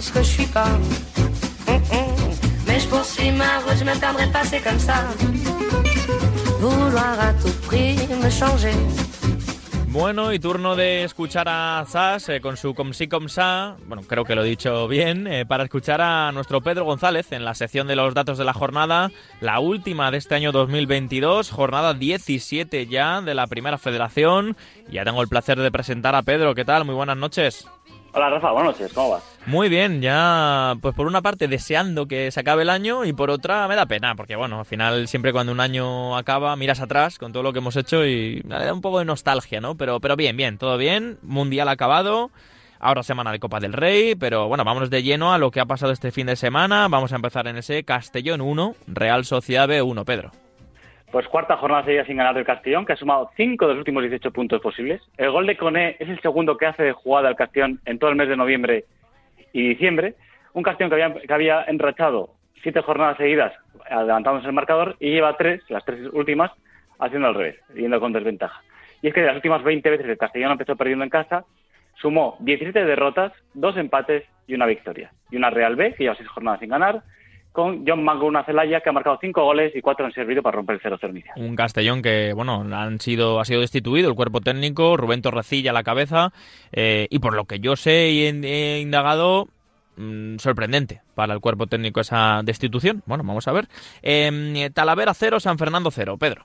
ce que je suis pas. Hum, hum. Mais je poursuis ma route, je me perdrai pas, c'est comme ça. Vouloir à tout prix me changer. Bueno, y turno de escuchar a Zas eh, con su Com si Com sa, bueno, creo que lo he dicho bien, eh, para escuchar a nuestro Pedro González en la sección de los datos de la jornada, la última de este año 2022, jornada 17 ya de la Primera Federación. Ya tengo el placer de presentar a Pedro, ¿qué tal? Muy buenas noches. Hola Rafa, buenas noches, ¿cómo vas? Muy bien, ya pues por una parte deseando que se acabe el año y por otra me da pena, porque bueno, al final siempre cuando un año acaba miras atrás con todo lo que hemos hecho y da un poco de nostalgia, ¿no? Pero, pero bien, bien, todo bien, mundial acabado, ahora semana de Copa del Rey, pero bueno, vámonos de lleno a lo que ha pasado este fin de semana, vamos a empezar en ese Castellón 1, Real Sociedad B1, Pedro. Pues cuarta jornada seguida sin ganar del Castellón, que ha sumado 5 de los últimos 18 puntos posibles. El gol de Coné es el segundo que hace de jugada al Castellón en todo el mes de noviembre y diciembre. Un Castellón que había, que había enrachado siete jornadas seguidas adelantándose el marcador y lleva tres, las tres últimas, haciendo al revés, yendo con desventaja. Y es que de las últimas 20 veces el Castellón empezó perdiendo en casa, sumó 17 derrotas, dos empates y una victoria. Y una Real B, que lleva seis jornadas sin ganar, con John Maguna Celaya, que ha marcado cinco goles y cuatro han servido para romper el 0-0 inicial. Un Castellón que, bueno, han sido, ha sido destituido el cuerpo técnico, Rubén Torrecilla a la cabeza, eh, y por lo que yo sé y he, he indagado, mmm, sorprendente para el cuerpo técnico esa destitución. Bueno, vamos a ver. Eh, Talavera 0, San Fernando 0, Pedro.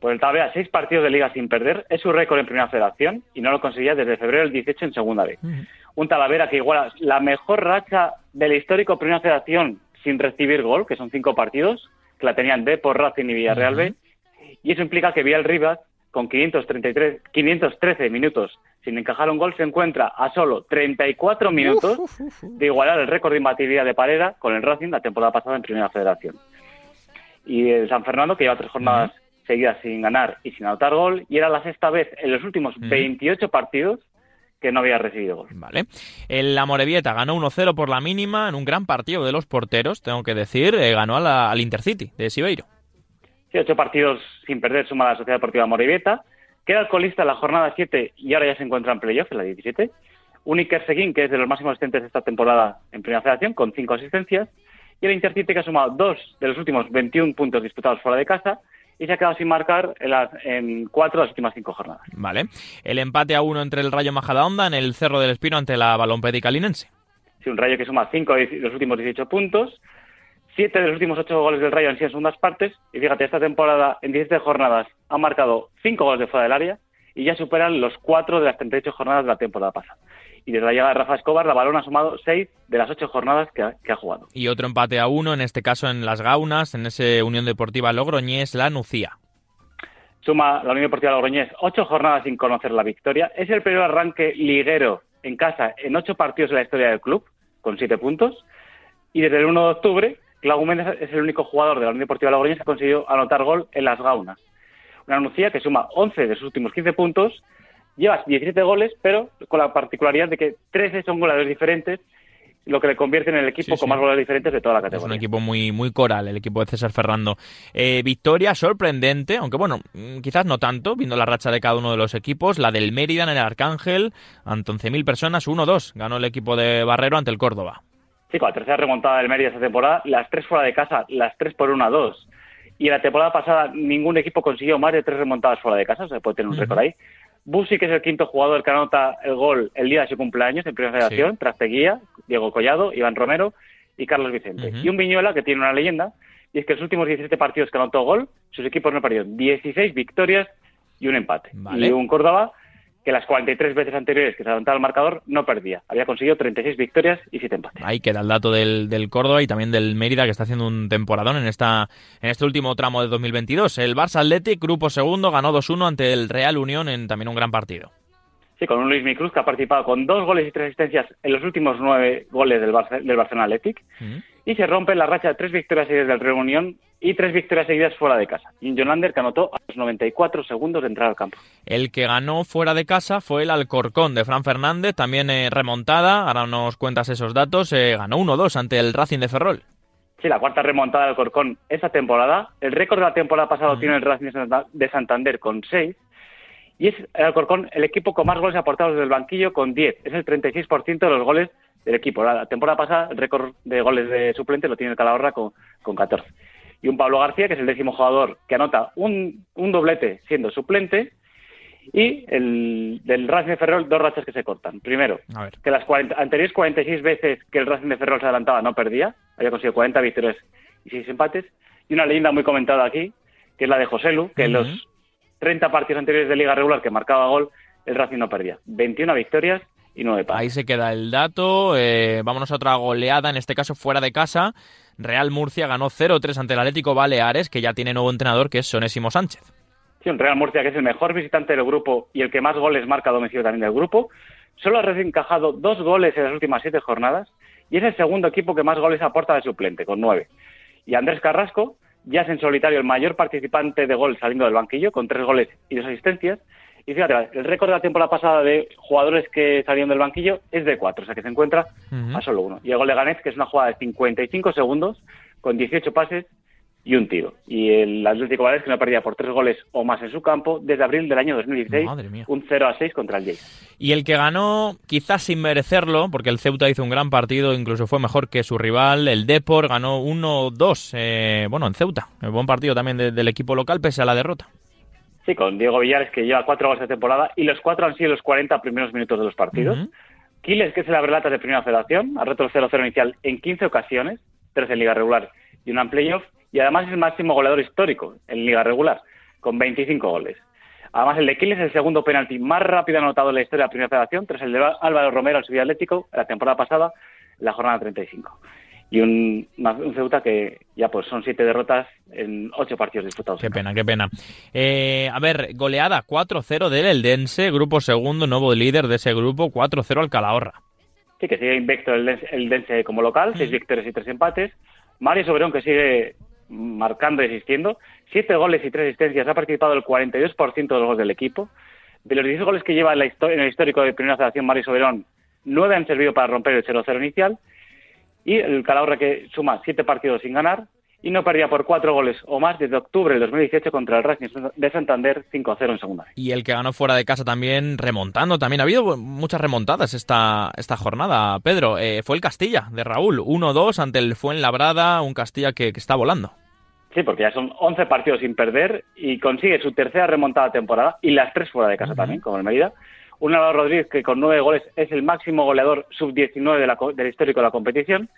Pues el Talavera, seis partidos de liga sin perder, es su récord en Primera Federación y no lo conseguía desde febrero del 18 en Segunda B. Uh -huh. Un Talavera que iguala la mejor racha del histórico Primera Federación sin recibir gol, que son cinco partidos, que la tenían B por Racing y Villarreal B, y eso implica que Villarreal Rivas, con 533, 513 minutos sin encajar un gol, se encuentra a solo 34 minutos de igualar el récord de imbatibilidad de Parera con el Racing la temporada pasada en Primera Federación. Y el San Fernando, que lleva tres jornadas seguidas sin ganar y sin anotar gol, y era la sexta vez en los últimos 28 partidos que no había recibido gol. Vale. El Amorebieta ganó 1-0 por la mínima en un gran partido de los porteros, tengo que decir, eh, ganó a la, al Intercity de Sibeiro. Sí, ocho partidos sin perder suma la Sociedad Deportiva Amorebieta. Queda alcoholista en la jornada 7 y ahora ya se encuentra en playoff, en la 17. Un Iker Seguín, que es de los máximos asistentes de esta temporada en Primera Federación, con cinco asistencias. Y el Intercity, que ha sumado dos de los últimos 21 puntos disputados fuera de casa y se ha quedado sin marcar en, las, en cuatro de las últimas cinco jornadas. Vale. El empate a uno entre el Rayo Majadahonda en el Cerro del Espino ante la Balompédica Linense. Sí, un Rayo que suma cinco de los últimos 18 puntos. Siete de los últimos ocho goles del Rayo han sido en segundas partes. Y fíjate, esta temporada, en 17 jornadas, ha marcado cinco goles de fuera del área y ya superan los cuatro de las 38 jornadas de la temporada pasada. Y desde la llegada de Rafa Escobar, la Balón ha sumado seis de las ocho jornadas que ha, que ha, jugado. Y otro empate a uno, en este caso en Las Gaunas, en ese Unión Deportiva Logroñés, la Nucía. Suma la Unión Deportiva Logroñés ocho jornadas sin conocer la victoria. Es el primer arranque liguero en casa en ocho partidos de la historia del club, con siete puntos. Y desde el 1 de octubre, Clau Méndez es el único jugador de la Unión Deportiva Logroñés que ha conseguido anotar gol en Las Gaunas. Una Nucía que suma 11 de sus últimos 15 puntos lleva 17 goles, pero con la particularidad de que 13 son goleadores diferentes, lo que le convierte en el equipo sí, con más goleadores diferentes de toda la categoría. Es un equipo muy, muy coral, el equipo de César Ferrando. Eh, victoria sorprendente, aunque bueno, quizás no tanto, viendo la racha de cada uno de los equipos, la del Mérida en el Arcángel, ante 11.000 personas, 1-2, ganó el equipo de Barrero ante el Córdoba. Sí, con la tercera remontada del Mérida esta temporada, las tres fuera de casa, las tres por 1-2. Y la temporada pasada ningún equipo consiguió más de tres remontadas fuera de casa, o sea, puede tener un récord ahí. Busi, que es el quinto jugador que anota el gol el día de su cumpleaños en Primera Federación, sí. tras Teguía, Diego Collado, Iván Romero y Carlos Vicente. Uh -huh. Y un Viñuela que tiene una leyenda, y es que en los últimos 17 partidos que anotó gol, sus equipos no perdieron 16 victorias y un empate. Vale. Y un Córdoba que las 43 veces anteriores que se levantaba el marcador no perdía. Había conseguido 36 victorias y 7 empates. Ahí queda el dato del, del, Córdoba y también del Mérida que está haciendo un temporadón en esta en este último tramo de 2022. El Barça Athletic, grupo segundo, ganó 2-1 ante el Real Unión en también un gran partido. Sí, con un Luis Micruz que ha participado con dos goles y tres asistencias en los últimos nueve goles del, Barça, del Barcelona Athletic. Uh -huh. Y se rompe la racha de tres victorias seguidas del Real Unión y tres victorias seguidas fuera de casa. Jolander que anotó a los 94 segundos de entrar al campo. El que ganó fuera de casa fue el Alcorcón de Fran Fernández, también eh, remontada, ahora nos cuentas esos datos, eh, ganó 1-2 ante el Racing de Ferrol. Sí, la cuarta remontada del Alcorcón esta temporada. El récord de la temporada pasada uh -huh. tiene el Racing de Santander con 6 y es el Alcorcón el equipo con más goles aportados desde el banquillo con 10. Es el 36% de los goles del equipo. La temporada pasada, el récord de goles de suplente lo tiene el Calahorra con, con 14. Y un Pablo García, que es el décimo jugador que anota un, un doblete siendo suplente, y el del Racing de Ferrol dos rachas que se cortan. Primero, que las 40, anteriores 46 veces que el Racing de Ferrol se adelantaba no perdía, había conseguido 40 victorias y 6 empates, y una leyenda muy comentada aquí, que es la de José Lu, que en los 30 partidos anteriores de liga regular que marcaba gol, el Racing no perdía. 21 victorias y 9 empates. Ahí se queda el dato. Eh, vámonos a otra goleada, en este caso fuera de casa. Real Murcia ganó 0-3 ante el Atlético Baleares, que ya tiene nuevo entrenador, que es Sonésimo Sánchez. Sí, un Real Murcia que es el mejor visitante del grupo y el que más goles marca a domicilio también del grupo. Solo ha encajado dos goles en las últimas siete jornadas y es el segundo equipo que más goles aporta de suplente, con nueve. Y Andrés Carrasco ya es en solitario el mayor participante de goles saliendo del banquillo, con tres goles y dos asistencias. Y fíjate, el récord de la temporada pasada de jugadores que salieron del banquillo es de cuatro, o sea que se encuentra a solo uno. Y el gol de que es una jugada de 55 segundos, con 18 pases y un tiro. Y el Atlético Valles que no perdía por tres goles o más en su campo desde abril del año 2016, un 0 a 6 contra el Lleida. Y el que ganó, quizás sin merecerlo, porque el Ceuta hizo un gran partido, incluso fue mejor que su rival, el Depor ganó 1-2, eh, bueno, en Ceuta. Un buen partido también del equipo local, pese a la derrota. Sí, con Diego Villares, que lleva cuatro goles de temporada, y los cuatro han sido los 40 primeros minutos de los partidos. Quiles, que es el abrelata de primera federación, ha roto el 0-0 inicial en 15 ocasiones, tres en liga regular y una en playoff, y además es el máximo goleador histórico en liga regular, con 25 goles. Además, el de Kiel es el segundo penalti más rápido anotado en la historia de la Primera Federación, tras el de Álvaro Romero al Sevilla Atlético la temporada pasada, la jornada 35. Y un, un, Ceuta que ya pues son siete derrotas en ocho partidos disputados. Qué pena, qué pena. Eh, a ver, goleada 4-0 del Eldense, grupo segundo, nuevo líder de ese grupo, 4-0 al Calahorra. Sí, que sigue invicto el Eldense como local, seis victorias y tres empates. Mario Soberón, que sigue marcando y asistiendo. Siete goles y tres asistencias. Ha participado el 42% de los goles del equipo. De los 10 goles que lleva en, el histórico de Primera Federación Mario Soberón, nueve han servido para romper el 0-0 inicial. Y el Calahorra que suma siete partidos sin ganar y no perdía por cuatro goles o más desde octubre del 2018 contra el Racing de Santander 5-0 en segunda. Y el que ganó fuera de casa también remontando. También ha habido muchas remontadas esta, esta jornada, Pedro. Eh, fue el Castilla de Raúl, 1-2 ante el Fuenlabrada, un Castilla que, que está volando. Sí, porque ya son 11 partidos sin perder y consigue su tercera remontada temporada y las tres fuera de casa también, como el Mérida. Un Álvaro Rodríguez que con nueve goles es el máximo goleador sub-19 del histórico de la competición.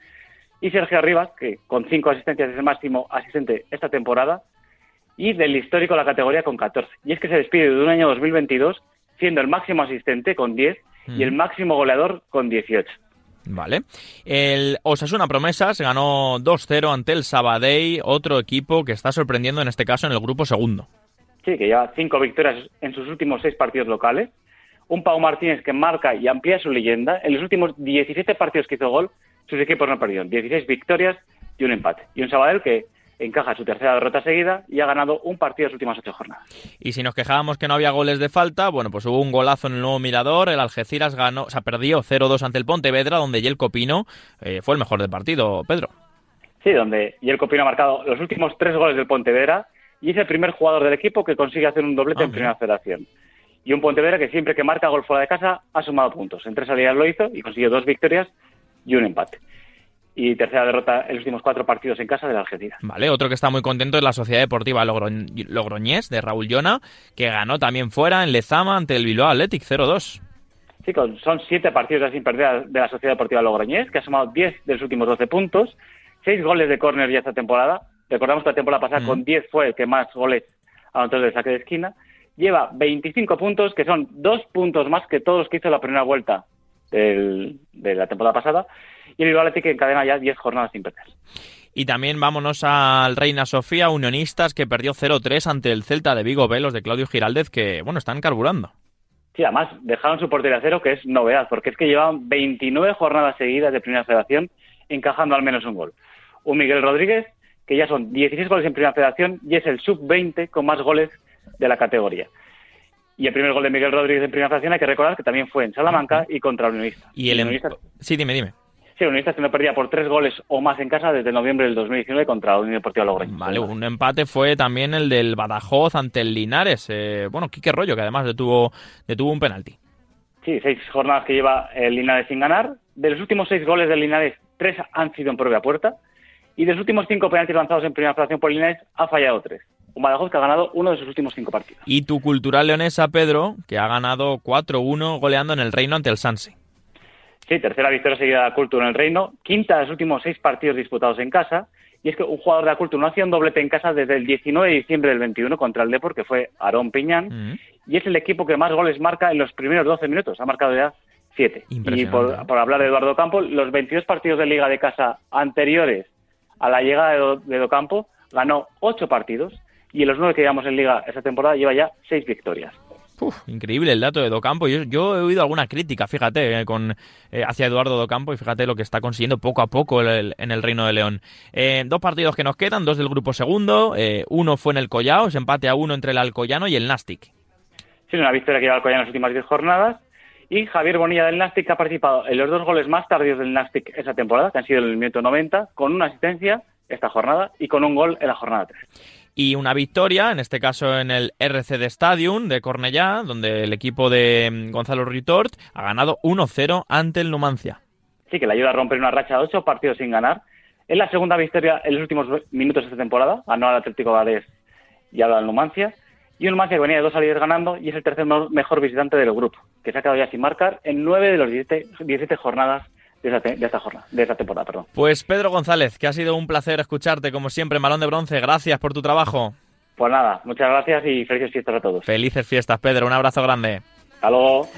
Y Sergio Arribas, que con cinco asistencias es el máximo asistente esta temporada. Y del histórico de la categoría con 14. Y es que se despide de un año 2022 siendo el máximo asistente con 10 y el máximo goleador con 18. Vale. El Osasuna Promesas ganó 2-0 ante el Sabadell, otro equipo que está sorprendiendo en este caso en el grupo segundo. Sí, que lleva cinco victorias en sus últimos seis partidos locales. Un Pau Martínez que marca y amplía su leyenda. En los últimos 17 partidos que hizo gol, sus equipos no perdieron. 16 victorias y un empate. Y un Sabadell que encaja su tercera derrota seguida y ha ganado un partido en las últimas ocho jornadas. Y si nos quejábamos que no había goles de falta, bueno, pues hubo un golazo en el nuevo Mirador, el Algeciras ganó, o sea, perdió 0-2 ante el Pontevedra, donde Yelko Pino eh, fue el mejor del partido, Pedro. Sí, donde Yelko Pino ha marcado los últimos tres goles del Pontevedra y es el primer jugador del equipo que consigue hacer un doblete ah, en primera federación. Y un Pontevedra que siempre que marca gol fuera de casa ha sumado puntos. En tres salidas lo hizo y consiguió dos victorias y un empate y tercera derrota en los últimos cuatro partidos en casa de la Argentina. Vale, otro que está muy contento es la Sociedad Deportiva Logroñés de Raúl Llona, que ganó también fuera en Lezama ante el Bilbao Athletic 0-2. Sí, son siete partidos sin perder de la Sociedad Deportiva Logroñés, que ha sumado 10 de los últimos 12 puntos, seis goles de córner ya esta temporada. Recordamos que la temporada pasada con 10 fue el que más goles anotó de saque de esquina. Lleva 25 puntos, que son dos puntos más que todos los que hizo la primera vuelta de la temporada pasada y el Bilbao que encadena ya 10 jornadas sin perder. Y también vámonos al Reina Sofía, Unionistas, que perdió 0-3 ante el Celta de Vigo Velos de Claudio Giraldez, que, bueno, están carburando. Sí, además dejaron su portería cero, que es novedad, porque es que llevaban 29 jornadas seguidas de Primera Federación encajando al menos un gol. Un Miguel Rodríguez, que ya son 16 goles en Primera Federación y es el sub-20 con más goles de la categoría. Y el primer gol de Miguel Rodríguez en Primera Federación hay que recordar que también fue en Salamanca y contra el Unionista. Y el, Unionista... Sí, dime, dime. Sí, Unionistas que no perdía por tres goles o más en casa desde noviembre del 2019 contra Unión Deportiva Logroño. Vale, un empate fue también el del Badajoz ante el Linares. Eh, bueno, Quique Rollo, que además detuvo, detuvo un penalti. Sí, seis jornadas que lleva el Linares sin ganar de los últimos seis goles del Linares, tres han sido en propia puerta. Y de los últimos cinco penaltis lanzados en primera fracción por Linares, ha fallado tres. Un Badajoz que ha ganado uno de sus últimos cinco partidos. Y tu cultural leonesa, Pedro, que ha ganado 4-1 goleando en el Reino ante el Sanse. Sí, tercera victoria seguida de Cultura en el Reino, quinta de los últimos seis partidos disputados en casa. Y es que un jugador de Cultura no hacía un doblete en casa desde el 19 de diciembre del 21 contra el Depor, que fue Aarón Piñán. Mm. Y es el equipo que más goles marca en los primeros 12 minutos. Ha marcado ya siete. Y por, hablar de Eduardo Campo, los 22 partidos de Liga de Casa anteriores a la llegada de, de Docampo, ganó ocho partidos y en los nueve que llevamos en Liga esa temporada lleva ya seis victorias. increíble el dato de Docampo. Yo, yo he oído alguna crítica, fíjate, eh, con eh, hacia Eduardo Docampo y fíjate lo que está consiguiendo poco a poco en el Reino de León. Eh, dos partidos que nos quedan, dos del grupo segundo. uno fue en el Collao, se empate a uno entre el Alcoyano y el Nastic. Sí, una victoria que lleva el Alcoyano en las últimas diez jornadas. Y Javier Bonilla del Nastic ha participado en los dos goles más tardíos del Nastic esa temporada, que han sido en el minuto 90, con una asistencia esta jornada y con un gol en la jornada 3 y una victoria, en este caso en el RCD Stadium de Cornellá, donde el equipo de mm, Gonzalo Ritort ha ganado 1-0 ante el Numancia. Sí, que le ayuda a romper una racha de ocho partidos sin ganar. Es la segunda victoria en los últimos minutos de esta temporada, ganó al Atlético Valés y al Numancia. Y un Numancia que venía de dos salidas ganando y es el tercer mejor visitante del grupo, que se ha quedado ya sin marcar en nueve de los 17, jornadas de esta, jornada, de esta temporada. Perdón. Pues Pedro González, que ha sido un placer escucharte como siempre, Malón de Bronce. Gracias por tu trabajo. Pues nada, muchas gracias y felices fiestas a todos. Felices fiestas, Pedro. Un abrazo grande. Hasta luego.